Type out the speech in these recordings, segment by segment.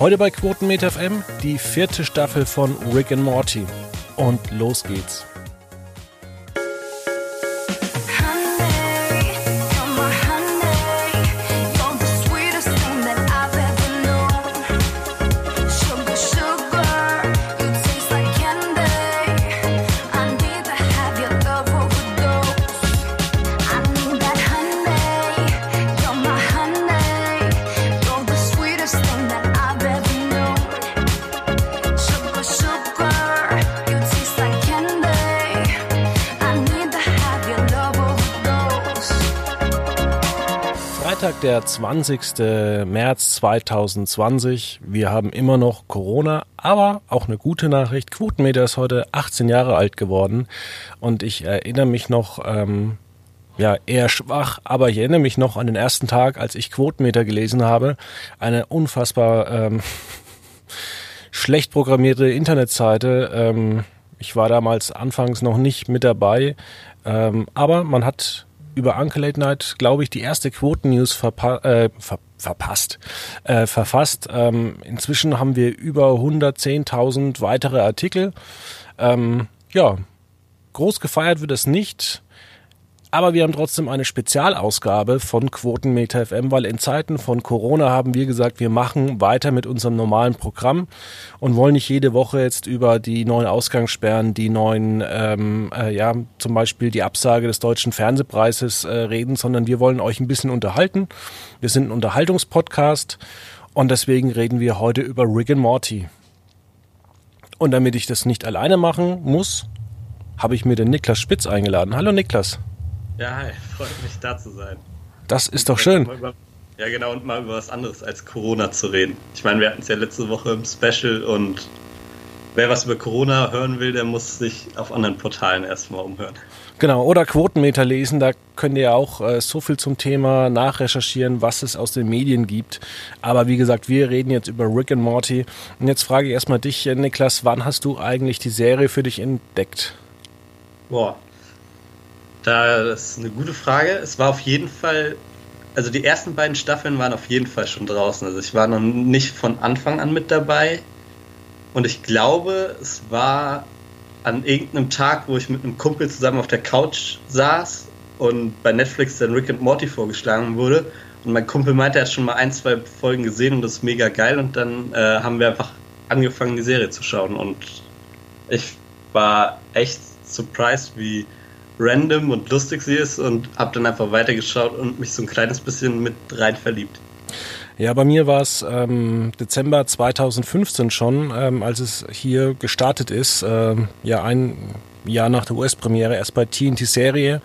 Heute bei Quotenmeter FM die vierte Staffel von Rick and Morty. Und los geht's. Der 20. März 2020. Wir haben immer noch Corona, aber auch eine gute Nachricht. Quotenmeter ist heute 18 Jahre alt geworden und ich erinnere mich noch, ähm, ja, eher schwach, aber ich erinnere mich noch an den ersten Tag, als ich Quotenmeter gelesen habe. Eine unfassbar ähm, schlecht programmierte Internetseite. Ähm, ich war damals anfangs noch nicht mit dabei, ähm, aber man hat über Uncle Late Night, glaube ich, die erste Quoten-News verpa äh, ver verpasst, äh, verfasst. Ähm, inzwischen haben wir über 110.000 weitere Artikel. Ähm, ja, groß gefeiert wird es nicht. Aber wir haben trotzdem eine Spezialausgabe von Quotenmeter FM, weil in Zeiten von Corona haben wir gesagt, wir machen weiter mit unserem normalen Programm und wollen nicht jede Woche jetzt über die neuen Ausgangssperren, die neuen, ähm, äh, ja, zum Beispiel die Absage des deutschen Fernsehpreises äh, reden, sondern wir wollen euch ein bisschen unterhalten. Wir sind ein Unterhaltungspodcast und deswegen reden wir heute über Rick and Morty. Und damit ich das nicht alleine machen muss, habe ich mir den Niklas Spitz eingeladen. Hallo Niklas. Ja, hi, freut mich da zu sein. Das ist doch schön. Ja, genau, und mal über was anderes als Corona zu reden. Ich meine, wir hatten es ja letzte Woche im Special und wer was über Corona hören will, der muss sich auf anderen Portalen erstmal umhören. Genau, oder Quotenmeter lesen, da könnt ihr auch äh, so viel zum Thema nachrecherchieren, was es aus den Medien gibt. Aber wie gesagt, wir reden jetzt über Rick and Morty. Und jetzt frage ich erstmal dich, äh, Niklas, wann hast du eigentlich die Serie für dich entdeckt? Boah, das ist eine gute Frage. Es war auf jeden Fall, also die ersten beiden Staffeln waren auf jeden Fall schon draußen. Also ich war noch nicht von Anfang an mit dabei. Und ich glaube, es war an irgendeinem Tag, wo ich mit einem Kumpel zusammen auf der Couch saß und bei Netflix dann Rick and Morty vorgeschlagen wurde. Und mein Kumpel meinte, er hat schon mal ein, zwei Folgen gesehen und das ist mega geil. Und dann äh, haben wir einfach angefangen, die Serie zu schauen. Und ich war echt surprised, wie random und lustig sie ist und habe dann einfach weitergeschaut und mich so ein kleines bisschen mit rein verliebt. Ja, bei mir war es ähm, Dezember 2015 schon, ähm, als es hier gestartet ist. Ähm, ja, ein Jahr nach der US-Premiere erst bei TNT-Serie,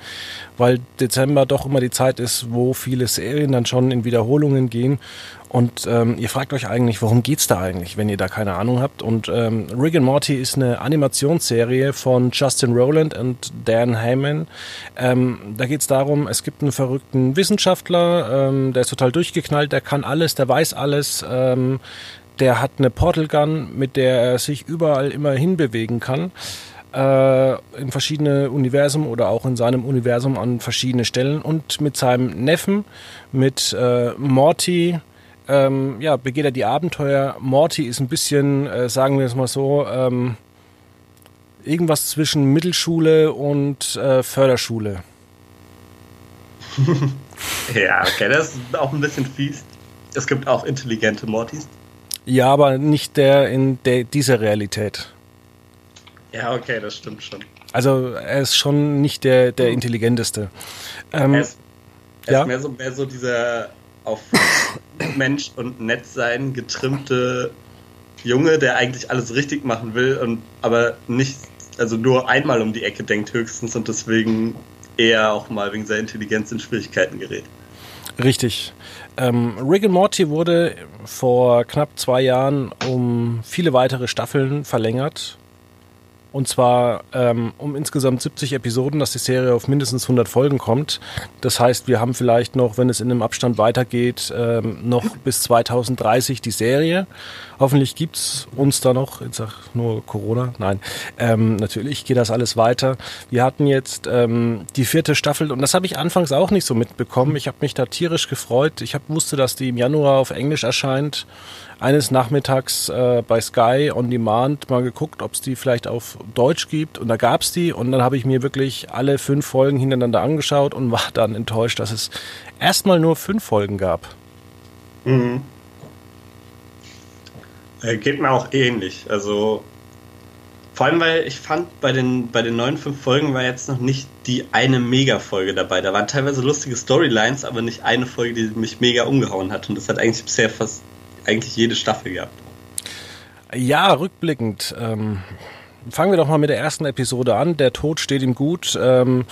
weil Dezember doch immer die Zeit ist, wo viele Serien dann schon in Wiederholungen gehen. Und ähm, ihr fragt euch eigentlich, worum geht's da eigentlich, wenn ihr da keine Ahnung habt. Und ähm, Rick and Morty ist eine Animationsserie von Justin Rowland und Dan Heyman. Ähm, da geht's darum, es gibt einen verrückten Wissenschaftler, ähm, der ist total durchgeknallt, der kann alles, der weiß alles. Ähm, der hat eine Portal Gun, mit der er sich überall immer hinbewegen kann äh, in verschiedene Universen oder auch in seinem Universum an verschiedene Stellen und mit seinem Neffen, mit äh, Morty, ähm, ja, begeht er die Abenteuer. Morty ist ein bisschen, äh, sagen wir es mal so, ähm, irgendwas zwischen Mittelschule und äh, Förderschule. ja, okay, das ist auch ein bisschen fies. Es gibt auch intelligente Mortys. Ja, aber nicht der in der, dieser Realität. Ja, okay, das stimmt schon. Also er ist schon nicht der, der intelligenteste. Ähm, er ist, er ja? ist mehr, so, mehr so dieser auf Mensch und nett sein getrimmte Junge, der eigentlich alles richtig machen will und aber nicht, also nur einmal um die Ecke denkt höchstens und deswegen eher auch mal wegen seiner Intelligenz in Schwierigkeiten gerät. Richtig. Ähm, Rick and Morty wurde vor knapp zwei Jahren um viele weitere Staffeln verlängert Und zwar ähm, um insgesamt 70 Episoden, dass die Serie auf mindestens 100 Folgen kommt. Das heißt, wir haben vielleicht noch, wenn es in einem Abstand weitergeht, ähm, noch bis 2030 die Serie. Hoffentlich gibt's uns da noch, ich sag nur Corona, nein, ähm, natürlich geht das alles weiter. Wir hatten jetzt ähm, die vierte Staffel und das habe ich anfangs auch nicht so mitbekommen. Ich habe mich da tierisch gefreut. Ich hab, wusste, dass die im Januar auf Englisch erscheint eines Nachmittags äh, bei Sky on Demand mal geguckt, ob es die vielleicht auf Deutsch gibt. Und da gab es die. Und dann habe ich mir wirklich alle fünf Folgen hintereinander angeschaut und war dann enttäuscht, dass es erstmal nur fünf Folgen gab. Mhm. Äh, geht mir auch ähnlich. Also vor allem, weil ich fand, bei den, bei den neuen fünf Folgen war jetzt noch nicht die eine Mega-Folge dabei. Da waren teilweise lustige Storylines, aber nicht eine Folge, die mich mega umgehauen hat. Und das hat eigentlich bisher fast eigentlich jede Staffel gehabt. Ja, rückblickend. Ähm, fangen wir doch mal mit der ersten Episode an. Der Tod steht ihm gut, ähm,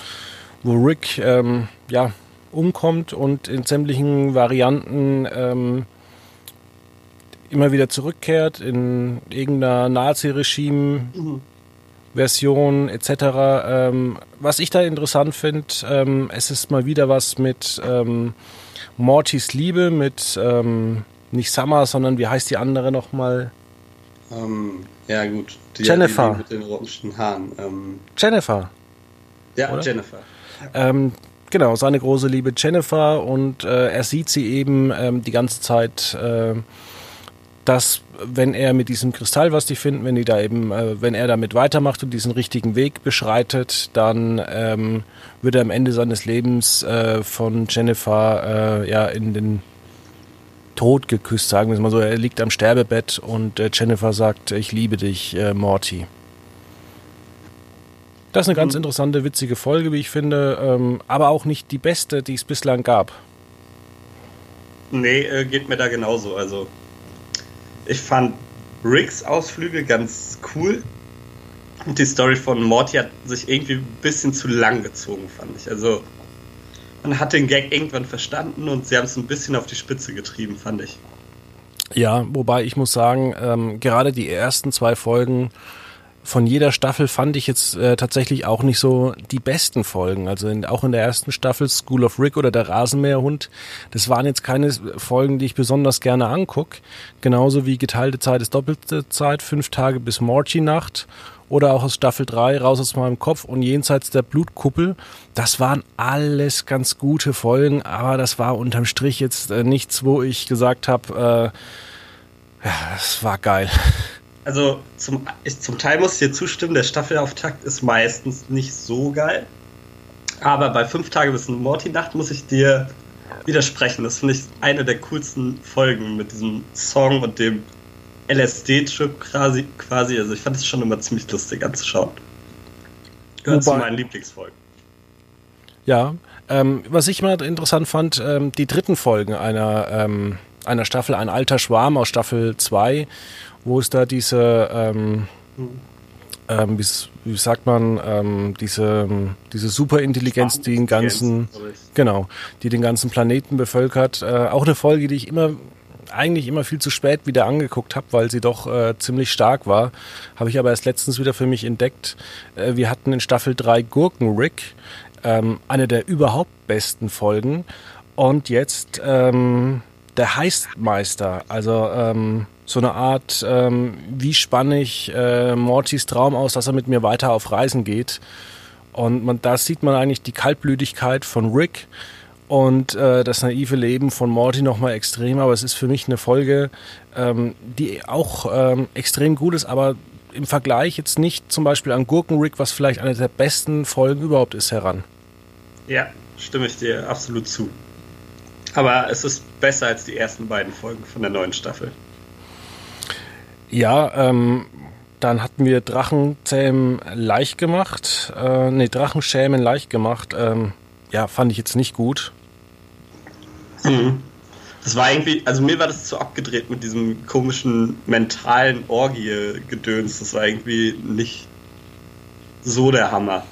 wo Rick ähm, ja, umkommt und in sämtlichen Varianten ähm, immer wieder zurückkehrt in irgendeiner Nazi-Regime. Version etc. Ähm, was ich da interessant finde, ähm, es ist mal wieder was mit ähm, Mortys Liebe, mit ähm, nicht Summer, sondern wie heißt die andere nochmal? Ähm, ja, gut. Die, Jennifer. Die mit den roten Haaren. Ähm, Jennifer. Ja, oder? Jennifer. Ähm, genau, seine große Liebe Jennifer und äh, er sieht sie eben ähm, die ganze Zeit, äh, dass wenn er mit diesem Kristall, was die finden, wenn die da eben, äh, wenn er damit weitermacht und diesen richtigen Weg beschreitet, dann ähm, wird er am Ende seines Lebens äh, von Jennifer äh, ja in den Tod geküsst, sagen wir es mal so. Er liegt am Sterbebett und äh, Jennifer sagt, ich liebe dich, äh, Morty. Das ist eine ganz mhm. interessante, witzige Folge, wie ich finde, ähm, aber auch nicht die beste, die es bislang gab. Nee, äh, geht mir da genauso. Also, ich fand Ricks Ausflüge ganz cool. Und die Story von Morty hat sich irgendwie ein bisschen zu lang gezogen, fand ich. Also, man hat den Gag irgendwann verstanden und sie haben es ein bisschen auf die Spitze getrieben, fand ich. Ja, wobei ich muss sagen, ähm, gerade die ersten zwei Folgen von jeder Staffel fand ich jetzt äh, tatsächlich auch nicht so die besten Folgen. Also in, auch in der ersten Staffel School of Rick oder der Rasenmäherhund, das waren jetzt keine Folgen, die ich besonders gerne anguck. Genauso wie geteilte Zeit ist doppelte Zeit, fünf Tage bis Morty-Nacht oder auch aus Staffel 3, Raus aus meinem Kopf und Jenseits der Blutkuppel. Das waren alles ganz gute Folgen, aber das war unterm Strich jetzt äh, nichts, wo ich gesagt habe, äh, ja, das war geil. Also zum, ich, zum Teil muss ich dir zustimmen, der Staffelauftakt ist meistens nicht so geil. Aber bei fünf Tage bis Morty-Nacht muss ich dir widersprechen. Das finde ich eine der coolsten Folgen mit diesem Song und dem LSD-Trip quasi, quasi. Also ich fand es schon immer ziemlich lustig anzuschauen. Gehört Wobei, zu meinen Lieblingsfolgen. Ja, ähm, was ich mal interessant fand, ähm, die dritten Folgen einer, ähm, einer Staffel, ein alter Schwarm aus Staffel 2, wo es da diese, ähm, hm. wie, wie, sagt man, ähm, diese, diese Superintelligenz, die den ganzen, genau, die den ganzen Planeten bevölkert. Äh, auch eine Folge, die ich immer eigentlich immer viel zu spät wieder angeguckt habe, weil sie doch äh, ziemlich stark war. Habe ich aber erst letztens wieder für mich entdeckt. Äh, wir hatten in Staffel 3 Gurkenrick, ähm, eine der überhaupt besten Folgen. Und jetzt ähm, der Heistmeister, also ähm, so eine Art, ähm, wie spanne ich äh, Mortys Traum aus, dass er mit mir weiter auf Reisen geht. Und man, da sieht man eigentlich die Kaltblütigkeit von Rick und äh, das naive Leben von Morty nochmal extrem, aber es ist für mich eine Folge, ähm, die auch ähm, extrem gut ist, aber im Vergleich jetzt nicht zum Beispiel an Gurkenrick, was vielleicht eine der besten Folgen überhaupt ist, heran. Ja, stimme ich dir absolut zu. Aber es ist besser als die ersten beiden Folgen von der neuen Staffel. Ja, ähm, dann hatten wir Drachenzähmen leicht gemacht. Äh, nee, Drachenschämen leicht gemacht. Ähm, ja, fand ich jetzt nicht gut. Mhm. Das war irgendwie, also mir war das zu abgedreht mit diesem komischen mentalen Orgie-Gedöns. Das war irgendwie nicht so der Hammer.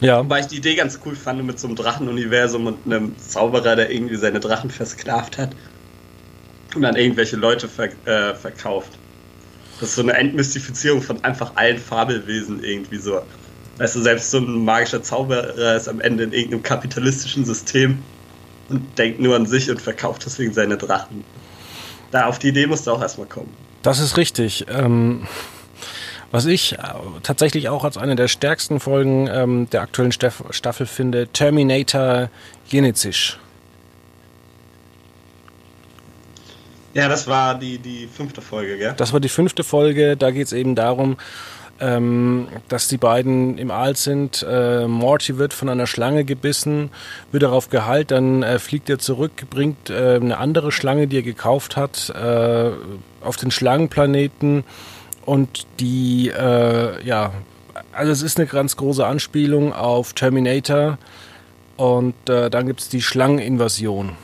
Ja. Weil ich die Idee ganz cool fand mit so einem Drachenuniversum und einem Zauberer, der irgendwie seine Drachen versklavt hat und dann irgendwelche Leute ver äh, verkauft. Das ist so eine Entmystifizierung von einfach allen Fabelwesen irgendwie so. Weißt du, selbst so ein magischer Zauberer ist am Ende in irgendeinem kapitalistischen System und denkt nur an sich und verkauft deswegen seine Drachen. Da auf die Idee musst du auch erstmal kommen. Das ist richtig. Ähm, was ich äh, tatsächlich auch als eine der stärksten Folgen ähm, der aktuellen Staff Staffel finde, Terminator Genesis. Ja, das war die, die fünfte Folge, gell? Das war die fünfte Folge. Da geht es eben darum, ähm, dass die beiden im Aal sind. Äh, Morty wird von einer Schlange gebissen, wird darauf geheilt, dann äh, fliegt er zurück, bringt äh, eine andere Schlange, die er gekauft hat, äh, auf den Schlangenplaneten und die, äh, ja, also es ist eine ganz große Anspielung auf Terminator und äh, dann gibt es die Schlangeninvasion.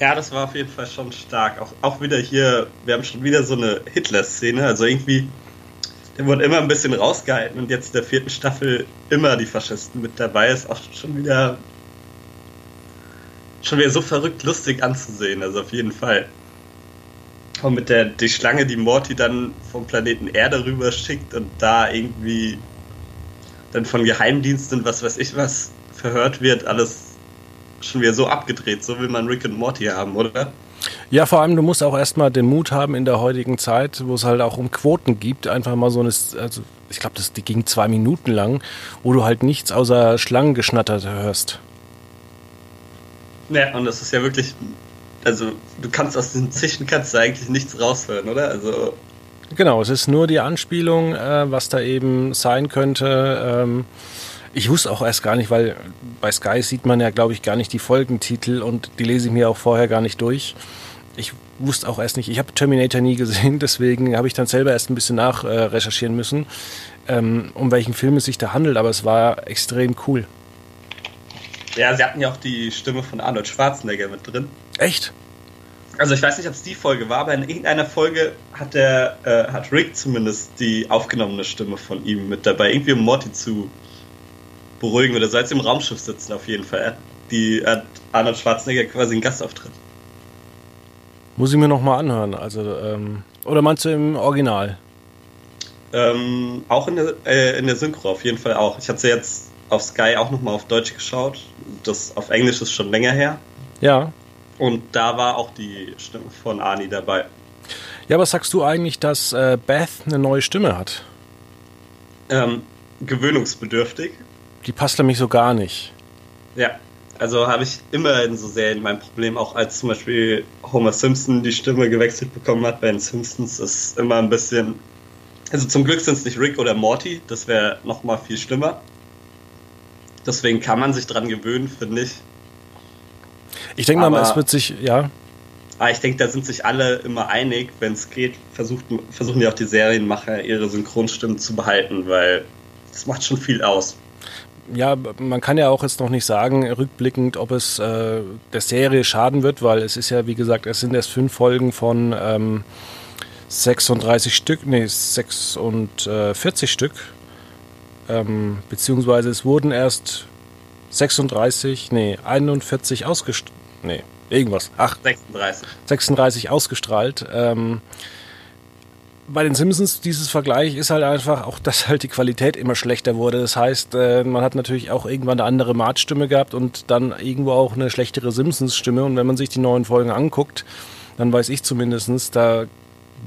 Ja, das war auf jeden Fall schon stark. Auch, auch wieder hier, wir haben schon wieder so eine Hitler-Szene. Also irgendwie, der wurde immer ein bisschen rausgehalten und jetzt in der vierten Staffel immer die Faschisten mit dabei. Ist auch schon wieder schon wieder so verrückt lustig anzusehen. Also auf jeden Fall. Und mit der die Schlange, die Morty dann vom Planeten Erde rüber schickt und da irgendwie dann von Geheimdiensten was weiß ich was verhört wird, alles schon wieder so abgedreht. So will man Rick und Morty haben, oder? Ja, vor allem, du musst auch erstmal den Mut haben in der heutigen Zeit, wo es halt auch um Quoten gibt, einfach mal so eine, also ich glaube, die ging zwei Minuten lang, wo du halt nichts außer Schlangengeschnatter hörst. Ja, und das ist ja wirklich, also du kannst aus den Zischen kannst du eigentlich nichts raushören, oder? Also Genau, es ist nur die Anspielung, äh, was da eben sein könnte. Ähm, ich wusste auch erst gar nicht, weil bei Sky sieht man ja, glaube ich, gar nicht die Folgentitel und die lese ich mir auch vorher gar nicht durch. Ich wusste auch erst nicht, ich habe Terminator nie gesehen, deswegen habe ich dann selber erst ein bisschen nach äh, recherchieren müssen, ähm, um welchen Film es sich da handelt, aber es war extrem cool. Ja, sie hatten ja auch die Stimme von Arnold Schwarzenegger mit drin. Echt? Also ich weiß nicht, ob es die Folge war, aber in irgendeiner Folge hat der, äh, hat Rick zumindest die aufgenommene Stimme von ihm mit dabei, irgendwie um Morty zu beruhigen oder so, als sie im Raumschiff sitzen auf jeden Fall. Die hat Arnold Schwarzenegger quasi einen Gastauftritt. Muss ich mir nochmal anhören. Also, ähm, oder meinst du im Original? Ähm, auch in der, äh, in der Synchro auf jeden Fall auch. Ich hatte sie jetzt auf Sky auch nochmal auf Deutsch geschaut. Das auf Englisch ist schon länger her. Ja. Und da war auch die Stimme von Ani dabei. Ja, was sagst du eigentlich, dass äh, Beth eine neue Stimme hat? Ähm, gewöhnungsbedürftig. Die passt nämlich so gar nicht. Ja, also habe ich immer in so Serien mein Problem, auch als zum Beispiel Homer Simpson die Stimme gewechselt bekommen hat bei den Simpsons, ist immer ein bisschen. Also zum Glück sind es nicht Rick oder Morty, das wäre nochmal viel schlimmer. Deswegen kann man sich dran gewöhnen, finde ich. Ich denke mal, es wird sich, ja. Aber ich denke, da sind sich alle immer einig, wenn es geht, versucht, versuchen die auch die Serienmacher ihre Synchronstimmen zu behalten, weil das macht schon viel aus ja, man kann ja auch jetzt noch nicht sagen, rückblickend, ob es äh, der Serie schaden wird, weil es ist ja, wie gesagt, es sind erst fünf Folgen von ähm, 36 Stück, nee, 46 Stück. Ähm, beziehungsweise es wurden erst 36, nee, 41 ausgestrahlt. Nee, irgendwas. Ach, 36. 36 ausgestrahlt. Ähm, bei den Simpsons dieses Vergleich ist halt einfach auch, dass halt die Qualität immer schlechter wurde. Das heißt, äh, man hat natürlich auch irgendwann eine andere Martstimme gehabt und dann irgendwo auch eine schlechtere Simpsons-Stimme. Und wenn man sich die neuen Folgen anguckt, dann weiß ich zumindestens, da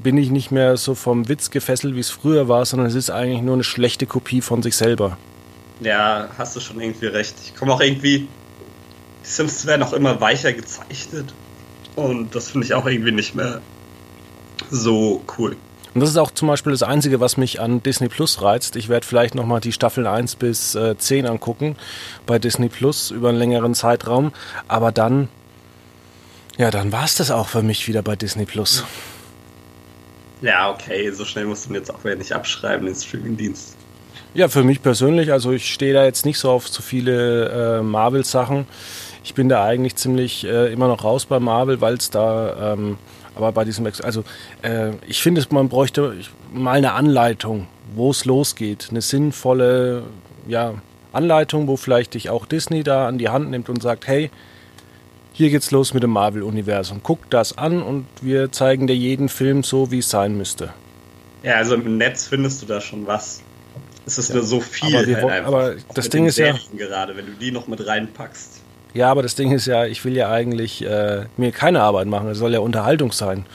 bin ich nicht mehr so vom Witz gefesselt, wie es früher war, sondern es ist eigentlich nur eine schlechte Kopie von sich selber. Ja, hast du schon irgendwie recht. Ich komme auch irgendwie. Die Simpsons werden auch immer weicher gezeichnet. Und das finde ich auch irgendwie nicht mehr so cool. Und das ist auch zum Beispiel das Einzige, was mich an Disney Plus reizt. Ich werde vielleicht nochmal die Staffeln 1 bis äh, 10 angucken bei Disney Plus über einen längeren Zeitraum. Aber dann, ja, dann war es das auch für mich wieder bei Disney Plus. Ja, okay, so schnell musst du mir jetzt auch wieder nicht abschreiben, den Streamingdienst. Ja, für mich persönlich, also ich stehe da jetzt nicht so auf zu viele äh, Marvel-Sachen. Ich bin da eigentlich ziemlich äh, immer noch raus bei Marvel, weil es da ähm, aber bei diesem, also äh, ich finde, man bräuchte mal eine Anleitung, wo es losgeht. Eine sinnvolle ja, Anleitung, wo vielleicht dich auch Disney da an die Hand nimmt und sagt, hey, hier geht's los mit dem Marvel-Universum. Guck das an und wir zeigen dir jeden Film so, wie es sein müsste. Ja, also im Netz findest du da schon was. Es ist ja. nur so viel. Aber, halt aber das Ding ist ja. gerade, wenn du die noch mit reinpackst. Ja, aber das Ding ist ja, ich will ja eigentlich äh, mir keine Arbeit machen. Es soll ja Unterhaltung sein.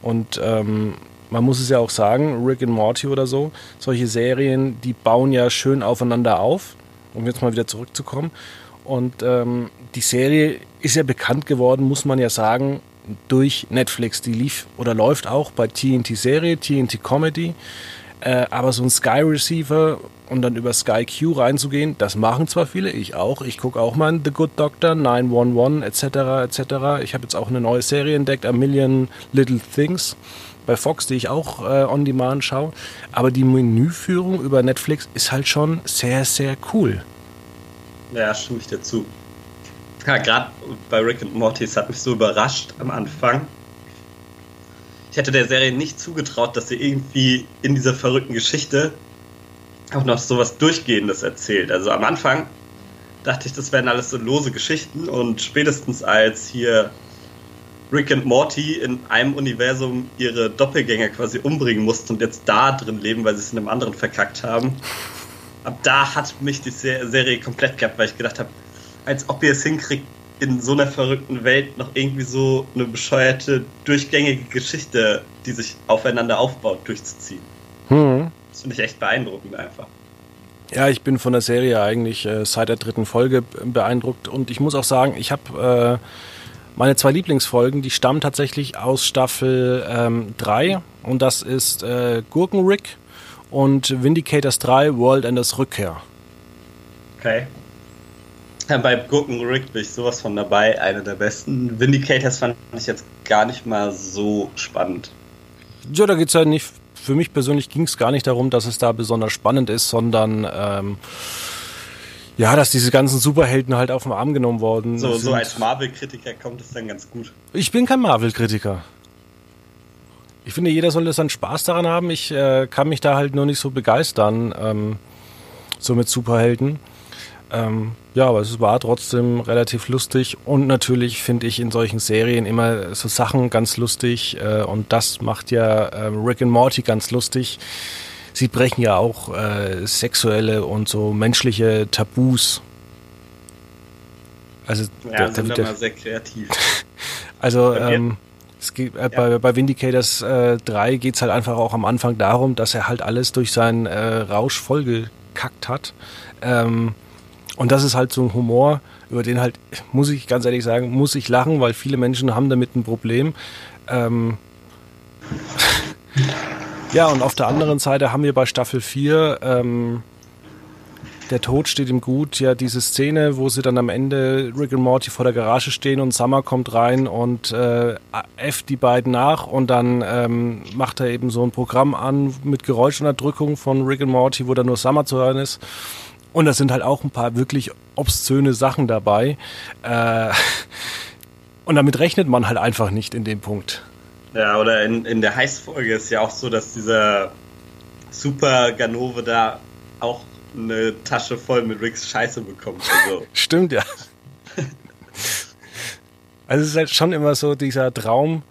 Und ähm, man muss es ja auch sagen, Rick and Morty oder so, solche Serien, die bauen ja schön aufeinander auf, um jetzt mal wieder zurückzukommen. Und ähm, die Serie ist ja bekannt geworden, muss man ja sagen, durch Netflix. Die lief oder läuft auch bei TNT Serie, TNT Comedy. Äh, aber so ein Sky Receiver und dann über Sky Q reinzugehen, das machen zwar viele, ich auch. Ich gucke auch mal The Good Doctor, 911 etc. etc. Ich habe jetzt auch eine neue Serie entdeckt, A Million Little Things bei Fox, die ich auch äh, on demand schaue. Aber die Menüführung über Netflix ist halt schon sehr, sehr cool. Ja, stimme ich dazu. Ja, gerade bei Rick und Morty, es hat mich so überrascht am Anfang. Ich hätte der Serie nicht zugetraut, dass sie irgendwie in dieser verrückten Geschichte auch noch so was Durchgehendes erzählt. Also am Anfang dachte ich, das wären alles so lose Geschichten und spätestens als hier Rick und Morty in einem Universum ihre Doppelgänger quasi umbringen mussten und jetzt da drin leben, weil sie es in einem anderen verkackt haben. Ab da hat mich die Serie komplett gehabt, weil ich gedacht habe, als ob ihr es hinkriegt, in so einer verrückten Welt noch irgendwie so eine bescheuerte, durchgängige Geschichte, die sich aufeinander aufbaut, durchzuziehen. Hm. Das finde ich echt beeindruckend einfach. Ja, ich bin von der Serie eigentlich äh, seit der dritten Folge beeindruckt und ich muss auch sagen, ich habe äh, meine zwei Lieblingsfolgen, die stammen tatsächlich aus Staffel 3 ähm, und das ist äh, Gurkenrick und Vindicators 3 World Enders Rückkehr. Okay. Ja, bei Gurkenrick bin ich sowas von dabei, eine der besten. Vindicators fand ich jetzt gar nicht mal so spannend. Ja, da geht es ja nicht, für mich persönlich ging es gar nicht darum, dass es da besonders spannend ist, sondern ähm, ja, dass diese ganzen Superhelden halt auf den Arm genommen worden so, sind. So als Marvel-Kritiker kommt es dann ganz gut. Ich bin kein Marvel-Kritiker. Ich finde, jeder sollte seinen Spaß daran haben. Ich äh, kann mich da halt nur nicht so begeistern, ähm, so mit Superhelden. Ähm, ja, aber es war trotzdem relativ lustig und natürlich finde ich in solchen Serien immer so Sachen ganz lustig äh, und das macht ja äh, Rick and Morty ganz lustig sie brechen ja auch äh, sexuelle und so menschliche Tabus. Also ja, der, sind der, der, sehr kreativ. Also ähm, es geht, äh, ja. bei, bei Vindicators äh, 3 geht es halt einfach auch am Anfang darum, dass er halt alles durch seinen äh, Rausch vollgekackt hat. Ähm, und das ist halt so ein Humor, über den halt, muss ich ganz ehrlich sagen, muss ich lachen, weil viele Menschen haben damit ein Problem. Ähm, Ja, und auf der anderen Seite haben wir bei Staffel 4 ähm, der Tod steht ihm gut. Ja, diese Szene, wo sie dann am Ende Rick und Morty vor der Garage stehen und Summer kommt rein und äh, F die beiden nach und dann ähm, macht er eben so ein Programm an mit Geräuschunterdrückung von Rick und Morty, wo dann nur Summer zu hören ist. Und da sind halt auch ein paar wirklich obszöne Sachen dabei. Äh, und damit rechnet man halt einfach nicht in dem Punkt. Ja, oder in, in der Heißfolge ist ja auch so, dass dieser Super Ganove da auch eine Tasche voll mit Ricks Scheiße bekommt. Also. Stimmt, ja. also es ist halt schon immer so dieser Traum,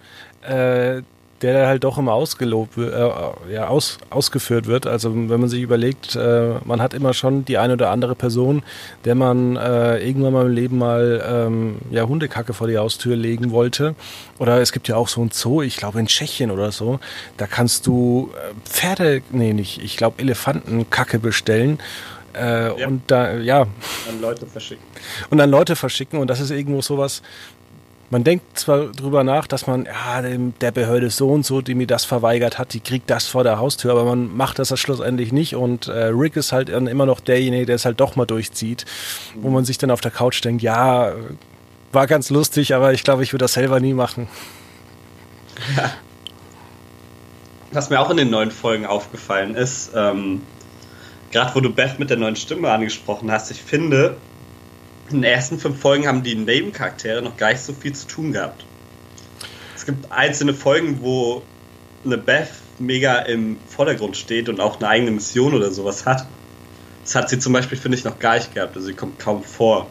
äh, der halt doch immer ausgelobt, äh, ja, aus, ausgeführt wird. Also wenn man sich überlegt, äh, man hat immer schon die eine oder andere Person, der man äh, irgendwann mal im Leben mal ähm, ja, Hundekacke vor die Haustür legen wollte. Oder es gibt ja auch so ein Zoo, ich glaube in Tschechien oder so, da kannst du äh, Pferde, nee, nicht, ich glaube Elefantenkacke bestellen. Äh, ja. Und da, ja. An Leute verschicken. Und dann Leute verschicken und das ist irgendwo sowas, man denkt zwar drüber nach, dass man, ja, der Behörde so und so, die mir das verweigert hat, die kriegt das vor der Haustür, aber man macht das schlussendlich nicht und äh, Rick ist halt immer noch derjenige, der es halt doch mal durchzieht, wo man sich dann auf der Couch denkt, ja, war ganz lustig, aber ich glaube, ich würde das selber nie machen. Ja. Was mir auch in den neuen Folgen aufgefallen ist, ähm, gerade wo du Beth mit der neuen Stimme angesprochen hast, ich finde, in den ersten fünf Folgen haben die Nebencharaktere noch gar nicht so viel zu tun gehabt. Es gibt einzelne Folgen, wo eine Beth mega im Vordergrund steht und auch eine eigene Mission oder sowas hat. Das hat sie zum Beispiel, finde ich, noch gar nicht gehabt. Also sie kommt kaum vor.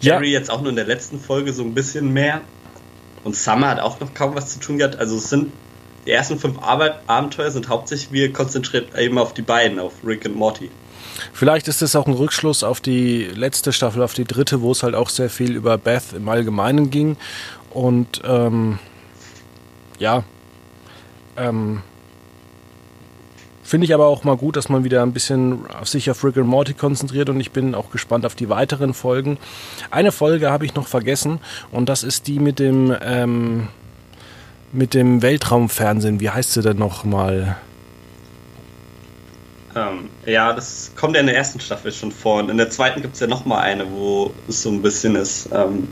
Jerry ja. jetzt auch nur in der letzten Folge so ein bisschen mehr. Und Summer hat auch noch kaum was zu tun gehabt. Also es sind die ersten fünf Arbeit Abenteuer sind hauptsächlich wir konzentriert eben auf die beiden, auf Rick und Morty. Vielleicht ist es auch ein Rückschluss auf die letzte Staffel, auf die dritte, wo es halt auch sehr viel über Beth im Allgemeinen ging. Und ähm, ja, ähm, Finde ich aber auch mal gut, dass man wieder ein bisschen auf sich auf Rick and Morty konzentriert und ich bin auch gespannt auf die weiteren Folgen. Eine Folge habe ich noch vergessen und das ist die mit dem ähm, mit dem Weltraumfernsehen. Wie heißt sie denn noch mal? Ähm, ja, das kommt ja in der ersten Staffel schon vor und in der zweiten gibt es ja noch mal eine, wo es so ein bisschen ist. Ähm,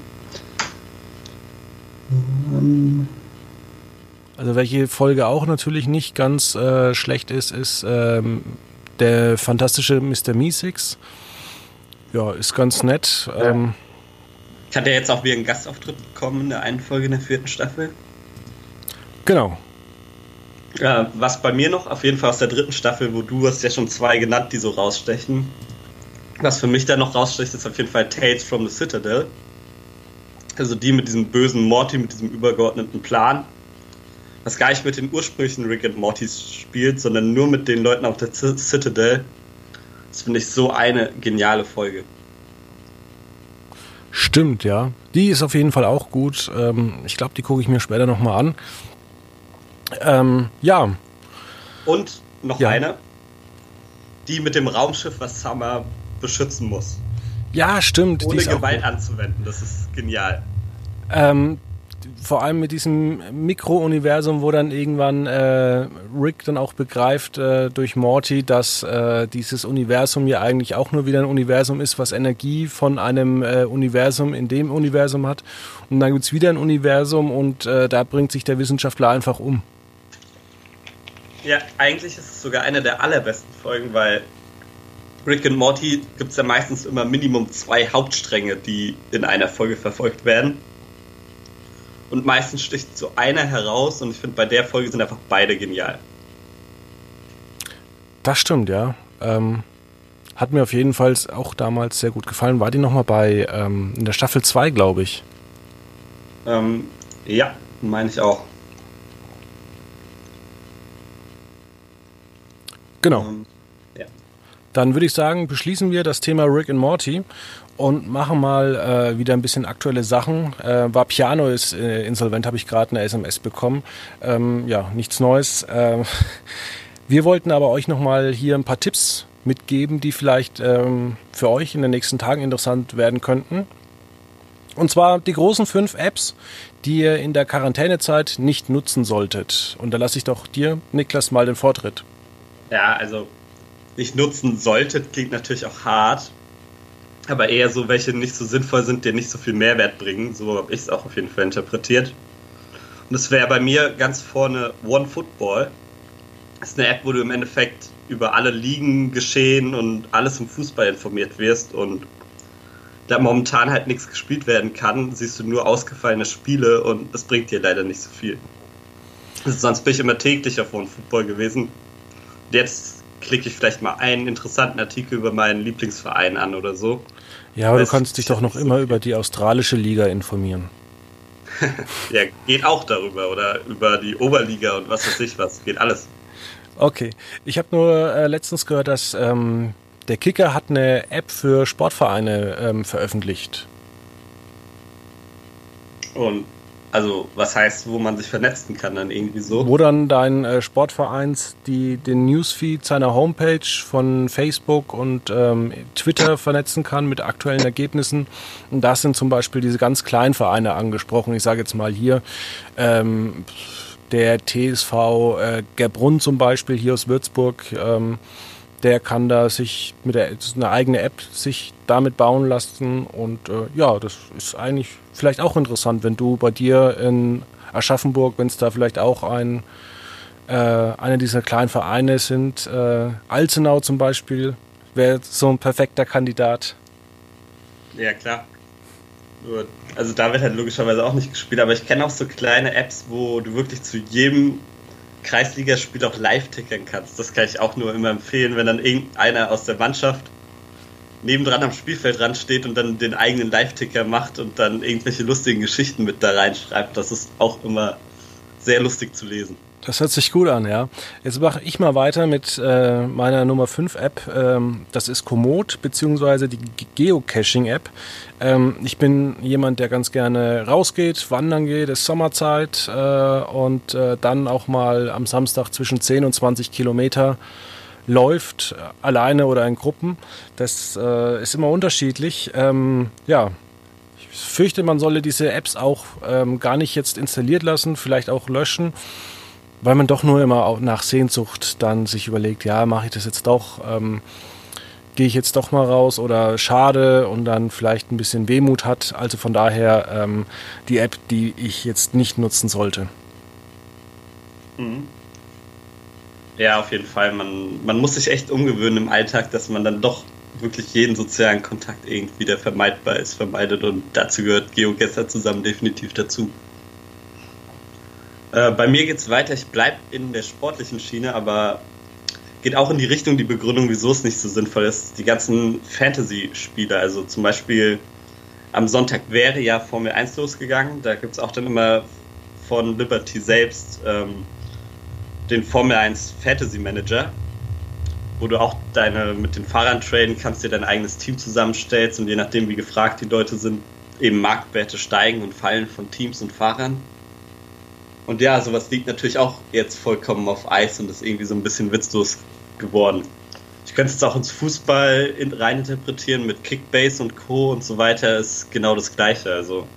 also welche Folge auch natürlich nicht ganz äh, schlecht ist, ist ähm, der fantastische Mr. Meeseeks. Ja, ist ganz nett. Ja. Ähm, ich hatte jetzt auch wieder einen Gastauftritt bekommen in der einen Folge in der vierten Staffel. Genau. Äh, was bei mir noch, auf jeden Fall aus der dritten Staffel, wo du hast ja schon zwei genannt, die so rausstechen. Was für mich da noch raussticht, ist auf jeden Fall Tales from the Citadel. Also die mit diesem bösen Morty, mit diesem übergeordneten Plan was gar nicht mit den ursprünglichen Rick and Mortys spielt, sondern nur mit den Leuten auf der Citadel. Das finde ich so eine geniale Folge. Stimmt, ja. Die ist auf jeden Fall auch gut. Ähm, ich glaube, die gucke ich mir später nochmal an. Ähm, ja. Und noch ja. eine. Die mit dem Raumschiff, was Summer beschützen muss. Ja, stimmt. Ohne Gewalt anzuwenden. Das ist genial. Ähm, vor allem mit diesem Mikro-Universum, wo dann irgendwann äh, Rick dann auch begreift äh, durch Morty, dass äh, dieses Universum ja eigentlich auch nur wieder ein Universum ist, was Energie von einem äh, Universum in dem Universum hat. Und dann gibt es wieder ein Universum und äh, da bringt sich der Wissenschaftler einfach um. Ja, eigentlich ist es sogar eine der allerbesten Folgen, weil Rick und Morty gibt es ja meistens immer Minimum zwei Hauptstränge, die in einer Folge verfolgt werden. Und meistens sticht so einer heraus und ich finde, bei der Folge sind einfach beide genial. Das stimmt, ja. Ähm, hat mir auf jeden Fall auch damals sehr gut gefallen. War die nochmal bei ähm, in der Staffel 2, glaube ich? Ähm, ja, meine ich auch. Genau. Ähm, ja. Dann würde ich sagen, beschließen wir das Thema Rick and Morty und machen mal äh, wieder ein bisschen aktuelle Sachen. Äh, war Piano ist äh, insolvent, habe ich gerade eine SMS bekommen. Ähm, ja, nichts Neues. Äh, wir wollten aber euch nochmal hier ein paar Tipps mitgeben, die vielleicht ähm, für euch in den nächsten Tagen interessant werden könnten. Und zwar die großen fünf Apps, die ihr in der Quarantänezeit nicht nutzen solltet. Und da lasse ich doch dir, Niklas, mal den Vortritt. Ja, also nicht nutzen solltet klingt natürlich auch hart, aber eher so welche nicht so sinnvoll sind, die nicht so viel Mehrwert bringen. So habe ich es auch auf jeden Fall interpretiert. Und es wäre bei mir ganz vorne One Football. Das ist eine App, wo du im Endeffekt über alle Ligen geschehen und alles im Fußball informiert wirst und da momentan halt nichts gespielt werden kann, siehst du nur ausgefallene Spiele und das bringt dir leider nicht so viel. Sonst bin ich immer täglich auf One Football gewesen. Jetzt klicke ich vielleicht mal einen interessanten Artikel über meinen Lieblingsverein an oder so. Ja, aber das du kannst dich doch noch immer über die australische Liga informieren. ja, geht auch darüber oder über die Oberliga und was weiß ich was. Geht alles. Okay. Ich habe nur äh, letztens gehört, dass ähm, der Kicker hat eine App für Sportvereine ähm, veröffentlicht. Und also, was heißt, wo man sich vernetzen kann, dann irgendwie so? Wo dann dein äh, Sportvereins die, den Newsfeed seiner Homepage von Facebook und ähm, Twitter vernetzen kann mit aktuellen Ergebnissen. Und da sind zum Beispiel diese ganz kleinen Vereine angesprochen. Ich sage jetzt mal hier ähm, der TSV äh, Gerbrunn zum Beispiel hier aus Würzburg. Ähm, der kann da sich mit der eine eigene App sich damit bauen lassen und äh, ja, das ist eigentlich vielleicht auch interessant, wenn du bei dir in Aschaffenburg, wenn es da vielleicht auch ein äh, einer dieser kleinen Vereine sind, äh, Alzenau zum Beispiel, wäre so ein perfekter Kandidat. Ja, klar. Also da wird halt logischerweise auch nicht gespielt, aber ich kenne auch so kleine Apps, wo du wirklich zu jedem Kreisligaspiel auch live tickern kannst. Das kann ich auch nur immer empfehlen, wenn dann irgendeiner aus der Mannschaft nebendran am Spielfeldrand steht und dann den eigenen Live-Ticker macht und dann irgendwelche lustigen Geschichten mit da reinschreibt. Das ist auch immer sehr lustig zu lesen. Das hört sich gut an, ja. Jetzt mache ich mal weiter mit äh, meiner Nummer 5 App. Ähm, das ist Komoot, beziehungsweise die Geocaching-App. Ähm, ich bin jemand, der ganz gerne rausgeht, wandern geht, ist Sommerzeit äh, und äh, dann auch mal am Samstag zwischen 10 und 20 Kilometer läuft, alleine oder in Gruppen. Das äh, ist immer unterschiedlich. Ähm, ja, ich fürchte, man solle diese Apps auch ähm, gar nicht jetzt installiert lassen, vielleicht auch löschen weil man doch nur immer auch nach Sehnsucht dann sich überlegt, ja, mache ich das jetzt doch, ähm, gehe ich jetzt doch mal raus oder schade und dann vielleicht ein bisschen Wehmut hat. Also von daher ähm, die App, die ich jetzt nicht nutzen sollte. Mhm. Ja, auf jeden Fall. Man, man muss sich echt umgewöhnen im Alltag, dass man dann doch wirklich jeden sozialen Kontakt irgendwie, der vermeidbar ist, vermeidet. Und dazu gehört GeoGesser zusammen definitiv dazu. Äh, bei mir geht es weiter. Ich bleibe in der sportlichen Schiene, aber geht auch in die Richtung die Begründung, wieso es nicht so sinnvoll ist. Die ganzen Fantasy-Spiele, also zum Beispiel am Sonntag wäre ja Formel 1 losgegangen. Da gibt es auch dann immer von Liberty selbst ähm, den Formel 1 Fantasy Manager, wo du auch deine mit den Fahrern traden kannst, dir dein eigenes Team zusammenstellst und je nachdem, wie gefragt die Leute sind, eben Marktwerte steigen und fallen von Teams und Fahrern. Und ja, sowas liegt natürlich auch jetzt vollkommen auf Eis und ist irgendwie so ein bisschen witzlos geworden. Ich könnte es auch ins Fußball in, rein mit Kickbase und Co. und so weiter, ist genau das Gleiche. Also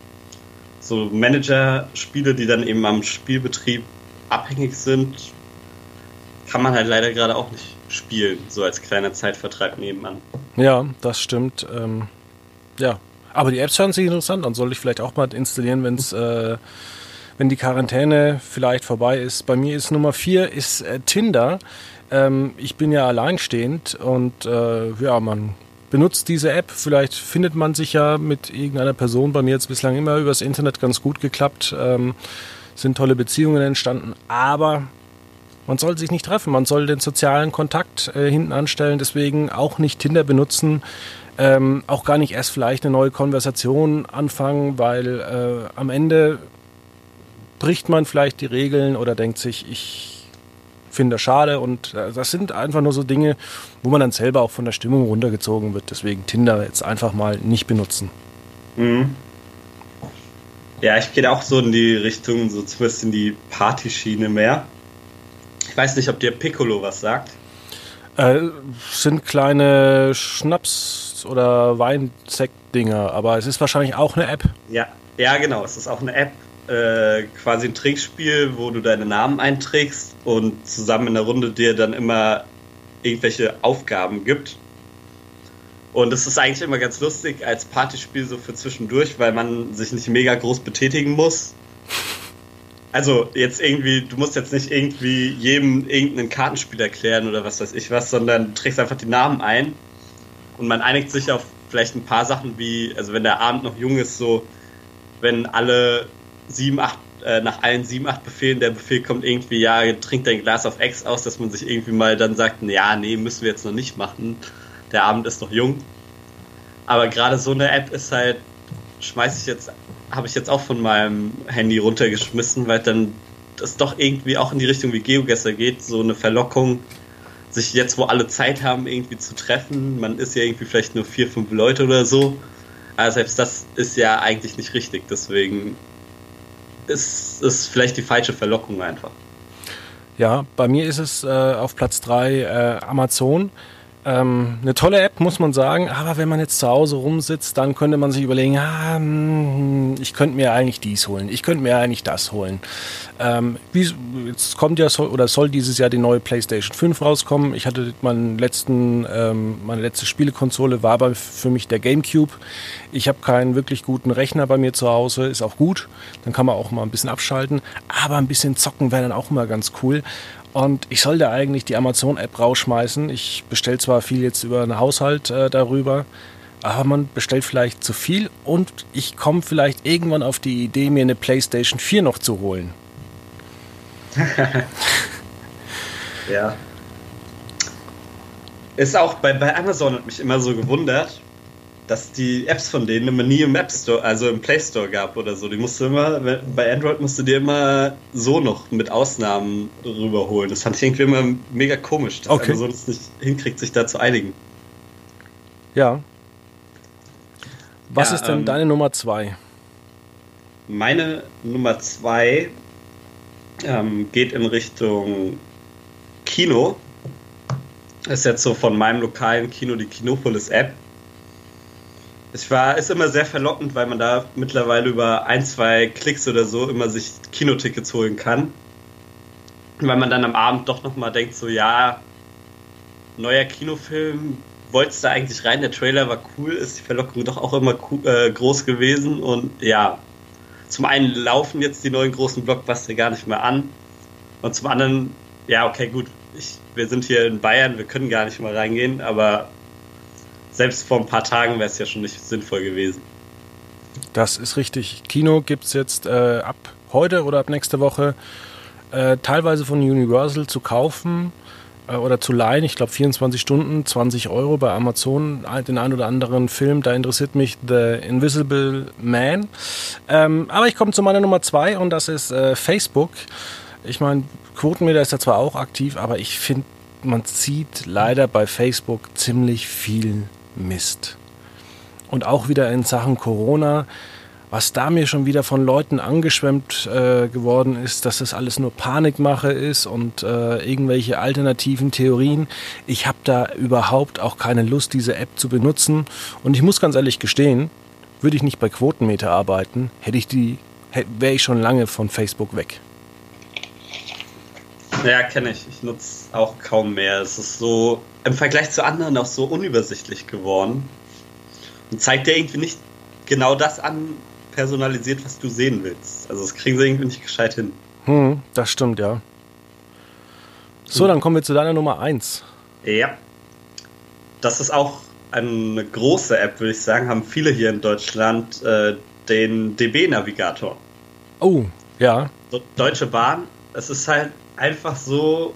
so Manager-Spiele, die dann eben am Spielbetrieb abhängig sind, kann man halt leider gerade auch nicht spielen, so als kleiner Zeitvertreib nebenan. Ja, das stimmt. Ähm, ja, aber die Apps hören sich interessant an. Soll ich vielleicht auch mal installieren, wenn es äh, wenn die Quarantäne vielleicht vorbei ist. Bei mir ist Nummer vier ist äh, Tinder. Ähm, ich bin ja alleinstehend und äh, ja, man benutzt diese App. Vielleicht findet man sich ja mit irgendeiner Person. Bei mir jetzt bislang immer übers Internet ganz gut geklappt. Ähm, sind tolle Beziehungen entstanden. Aber man soll sich nicht treffen. Man soll den sozialen Kontakt äh, hinten anstellen. Deswegen auch nicht Tinder benutzen. Ähm, auch gar nicht erst vielleicht eine neue Konversation anfangen, weil äh, am Ende bricht man vielleicht die Regeln oder denkt sich, ich finde das schade und äh, das sind einfach nur so Dinge, wo man dann selber auch von der Stimmung runtergezogen wird. Deswegen Tinder jetzt einfach mal nicht benutzen. Mhm. Ja, ich gehe auch so in die Richtung, so zumindest in die Partyschiene mehr. Ich weiß nicht, ob dir Piccolo was sagt. Äh, sind kleine Schnaps- oder Weinsekt-Dinger, aber es ist wahrscheinlich auch eine App. Ja, ja, genau. Es ist auch eine App äh, quasi ein Trinkspiel, wo du deine Namen einträgst und zusammen in der Runde dir dann immer irgendwelche Aufgaben gibt. Und es ist eigentlich immer ganz lustig als Partyspiel so für zwischendurch, weil man sich nicht mega groß betätigen muss. Also jetzt irgendwie, du musst jetzt nicht irgendwie jedem irgendein Kartenspiel erklären oder was weiß ich was, sondern trägst einfach die Namen ein und man einigt sich auf vielleicht ein paar Sachen wie, also wenn der Abend noch jung ist, so wenn alle sieben, acht, äh, nach allen sieben, acht Befehlen, der Befehl kommt irgendwie, ja, trink dein Glas auf Ex aus, dass man sich irgendwie mal dann sagt, ja, nee, müssen wir jetzt noch nicht machen. Der Abend ist noch jung. Aber gerade so eine App ist halt, schmeiß ich jetzt, habe ich jetzt auch von meinem Handy runtergeschmissen, weil dann das doch irgendwie auch in die Richtung wie Geogesser geht, so eine Verlockung, sich jetzt, wo alle Zeit haben, irgendwie zu treffen. Man ist ja irgendwie vielleicht nur vier, fünf Leute oder so. Aber selbst das ist ja eigentlich nicht richtig. Deswegen ist es vielleicht die falsche Verlockung einfach. Ja, bei mir ist es äh, auf Platz 3 äh, Amazon. Ähm, eine tolle App, muss man sagen, aber wenn man jetzt zu Hause rumsitzt, dann könnte man sich überlegen, ah, hm, ich könnte mir eigentlich dies holen, ich könnte mir eigentlich das holen. Ähm, wie, jetzt kommt ja oder soll dieses Jahr die neue PlayStation 5 rauskommen. Ich hatte meinen letzten, ähm, meine letzte Spielekonsole war aber für mich der GameCube. Ich habe keinen wirklich guten Rechner bei mir zu Hause, ist auch gut. Dann kann man auch mal ein bisschen abschalten, aber ein bisschen zocken wäre dann auch immer ganz cool. Und ich sollte eigentlich die Amazon-App rausschmeißen. Ich bestelle zwar viel jetzt über einen Haushalt äh, darüber, aber man bestellt vielleicht zu viel und ich komme vielleicht irgendwann auf die Idee, mir eine PlayStation 4 noch zu holen. ja. Ist auch bei, bei Amazon hat mich immer so gewundert, dass die Apps von denen immer nie im App Store, also im Play Store gab oder so. Die musste immer, bei Android musst du dir immer so noch mit Ausnahmen rüberholen. Das fand ich irgendwie immer mega komisch, dass okay. Amazon es nicht hinkriegt, sich da zu einigen. Ja. Was ja, ist denn ähm, deine Nummer zwei? Meine Nummer zwei ähm, geht in Richtung Kino. Das ist jetzt so von meinem lokalen Kino die Kinopolis App. Es war, ist immer sehr verlockend, weil man da mittlerweile über ein, zwei Klicks oder so immer sich Kinotickets holen kann. Weil man dann am Abend doch nochmal denkt, so ja, neuer Kinofilm, wolltest du eigentlich rein, der Trailer war cool, ist die Verlockung doch auch immer äh, groß gewesen. Und ja, zum einen laufen jetzt die neuen großen Blockbuster gar nicht mehr an. Und zum anderen, ja, okay, gut, ich, wir sind hier in Bayern, wir können gar nicht mal reingehen, aber selbst vor ein paar Tagen wäre es ja schon nicht sinnvoll gewesen. Das ist richtig. Kino gibt es jetzt äh, ab heute oder ab nächste Woche äh, teilweise von Universal zu kaufen äh, oder zu leihen. Ich glaube 24 Stunden, 20 Euro bei Amazon. Den einen oder anderen Film, da interessiert mich The Invisible Man. Ähm, aber ich komme zu meiner Nummer zwei und das ist äh, Facebook. Ich meine, Quotenmeter ist ja zwar auch aktiv, aber ich finde, man sieht leider bei Facebook ziemlich viel Mist. Und auch wieder in Sachen Corona, was da mir schon wieder von Leuten angeschwemmt äh, geworden ist, dass das alles nur Panikmache ist und äh, irgendwelche alternativen Theorien. Ich habe da überhaupt auch keine Lust, diese App zu benutzen. Und ich muss ganz ehrlich gestehen, würde ich nicht bei Quotenmeter arbeiten, hätte ich die, wäre ich schon lange von Facebook weg. Ja, kenne ich. Ich nutze auch kaum mehr. Es ist so im Vergleich zu anderen auch so unübersichtlich geworden und zeigt dir irgendwie nicht genau das an, personalisiert, was du sehen willst. Also das kriegen sie irgendwie nicht gescheit hin. Hm, das stimmt, ja. So, dann kommen wir zu deiner Nummer 1. Ja. Das ist auch eine große App, würde ich sagen. Haben viele hier in Deutschland äh, den DB-Navigator. Oh, ja. Deutsche Bahn. Es ist halt einfach so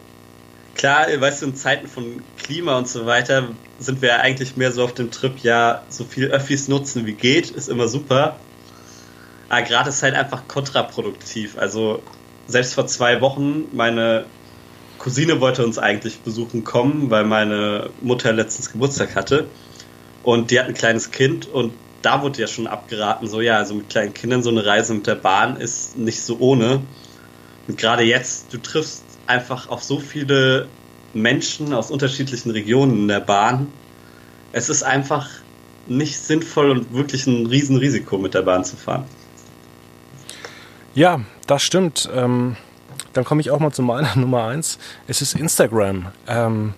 klar, weißt du, in Zeiten von Klima und so weiter sind wir ja eigentlich mehr so auf dem Trip, ja, so viel Öffis nutzen wie geht, ist immer super. Aber gerade ist halt einfach kontraproduktiv. Also selbst vor zwei Wochen, meine Cousine wollte uns eigentlich besuchen kommen, weil meine Mutter letztens Geburtstag hatte. Und die hat ein kleines Kind und da wurde ja schon abgeraten, so ja, also mit kleinen Kindern so eine Reise mit der Bahn ist nicht so ohne. Und gerade jetzt, du triffst einfach auf so viele Menschen aus unterschiedlichen Regionen in der Bahn. Es ist einfach nicht sinnvoll und wirklich ein Riesenrisiko, mit der Bahn zu fahren. Ja, das stimmt. Ähm, dann komme ich auch mal zu meiner Nummer eins. Es ist Instagram. Ähm,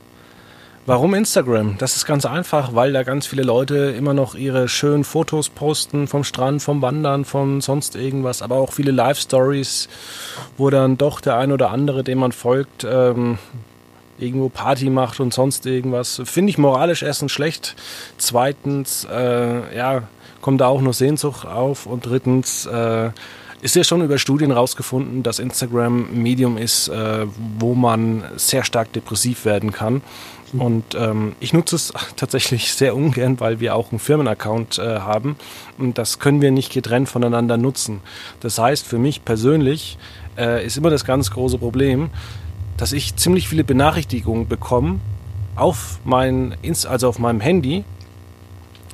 Warum Instagram? Das ist ganz einfach, weil da ganz viele Leute immer noch ihre schönen Fotos posten vom Strand, vom Wandern, von sonst irgendwas, aber auch viele Live-Stories, wo dann doch der ein oder andere, dem man folgt, ähm, irgendwo Party macht und sonst irgendwas. Finde ich moralisch erstens schlecht. Zweitens, äh, ja, kommt da auch nur Sehnsucht auf. Und drittens, äh, ist ja schon über Studien rausgefunden, dass Instagram ein Medium ist, äh, wo man sehr stark depressiv werden kann. Und ähm, ich nutze es tatsächlich sehr ungern, weil wir auch einen Firmenaccount äh, haben und das können wir nicht getrennt voneinander nutzen. Das heißt, für mich persönlich äh, ist immer das ganz große Problem, dass ich ziemlich viele Benachrichtigungen bekomme auf mein, also auf meinem Handy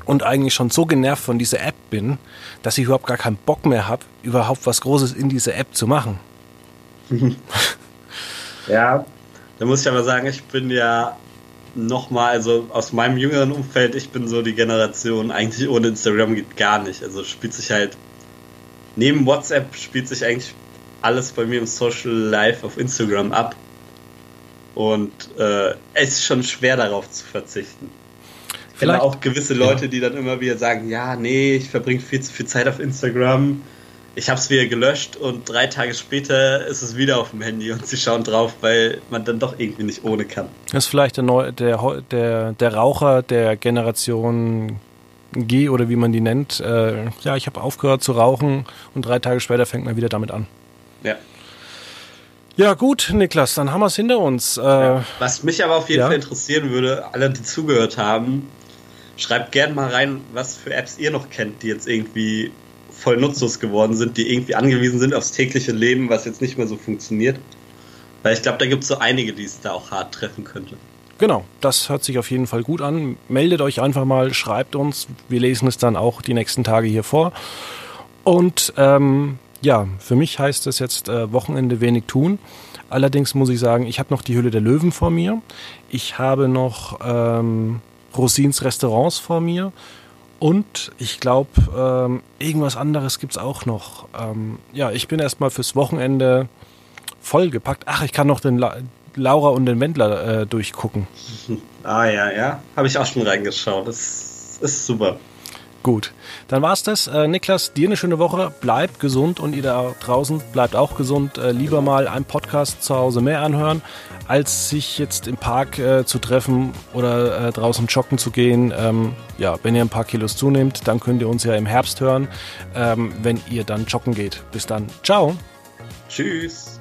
und eigentlich schon so genervt von dieser App bin, dass ich überhaupt gar keinen Bock mehr habe, überhaupt was Großes in dieser App zu machen. ja, da muss ich aber sagen, ich bin ja nochmal, also aus meinem jüngeren Umfeld, ich bin so die Generation, eigentlich ohne Instagram geht gar nicht. Also spielt sich halt, neben WhatsApp spielt sich eigentlich alles bei mir im Social Life auf Instagram ab. Und äh, es ist schon schwer darauf zu verzichten. Ich kenne auch gewisse Leute, die dann immer wieder sagen, ja, nee, ich verbringe viel zu viel Zeit auf Instagram ich habe es wieder gelöscht und drei Tage später ist es wieder auf dem Handy und sie schauen drauf, weil man dann doch irgendwie nicht ohne kann. Das ist vielleicht der, Neu der, der, der Raucher der Generation G oder wie man die nennt. Äh, ja, ich habe aufgehört zu rauchen und drei Tage später fängt man wieder damit an. Ja. Ja, gut, Niklas, dann haben wir es hinter uns. Äh, Ja. Was mich aber auf jeden ja. Fall interessieren würde, alle, die zugehört haben, schreibt gerne mal rein, was für Apps ihr noch kennt, die jetzt irgendwie voll nutzlos geworden sind, die irgendwie angewiesen sind aufs tägliche Leben, was jetzt nicht mehr so funktioniert. Weil ich glaube, da gibt es so einige, die es da auch hart treffen könnte. Genau, das hört sich auf jeden Fall gut an. Meldet euch einfach mal, schreibt uns. Wir lesen es dann auch die nächsten Tage hier vor. Und ähm, ja, für mich heißt es jetzt äh, Wochenende wenig tun. Allerdings muss ich sagen, ich habe noch die Hülle der Löwen vor mir. Ich habe noch ähm, Rosins Restaurants vor mir. Und ich glaube, ähm, irgendwas anderes gibt es auch noch. Ähm, ja, ich bin erstmal fürs Wochenende vollgepackt. Ach, ich kann noch den La Laura und den Wendler äh, durchgucken. Ah ja, ja. Habe ich auch schon reingeschaut. Das ist super. Gut, dann war's das. Äh, Niklas, dir eine schöne Woche. Bleib gesund und ihr da draußen bleibt auch gesund. Äh, lieber mal einen Podcast zu Hause mehr anhören, als sich jetzt im Park äh, zu treffen oder äh, draußen joggen zu gehen. Ähm, ja, wenn ihr ein paar Kilos zunehmt, dann könnt ihr uns ja im Herbst hören, ähm, wenn ihr dann joggen geht. Bis dann. Ciao. Tschüss.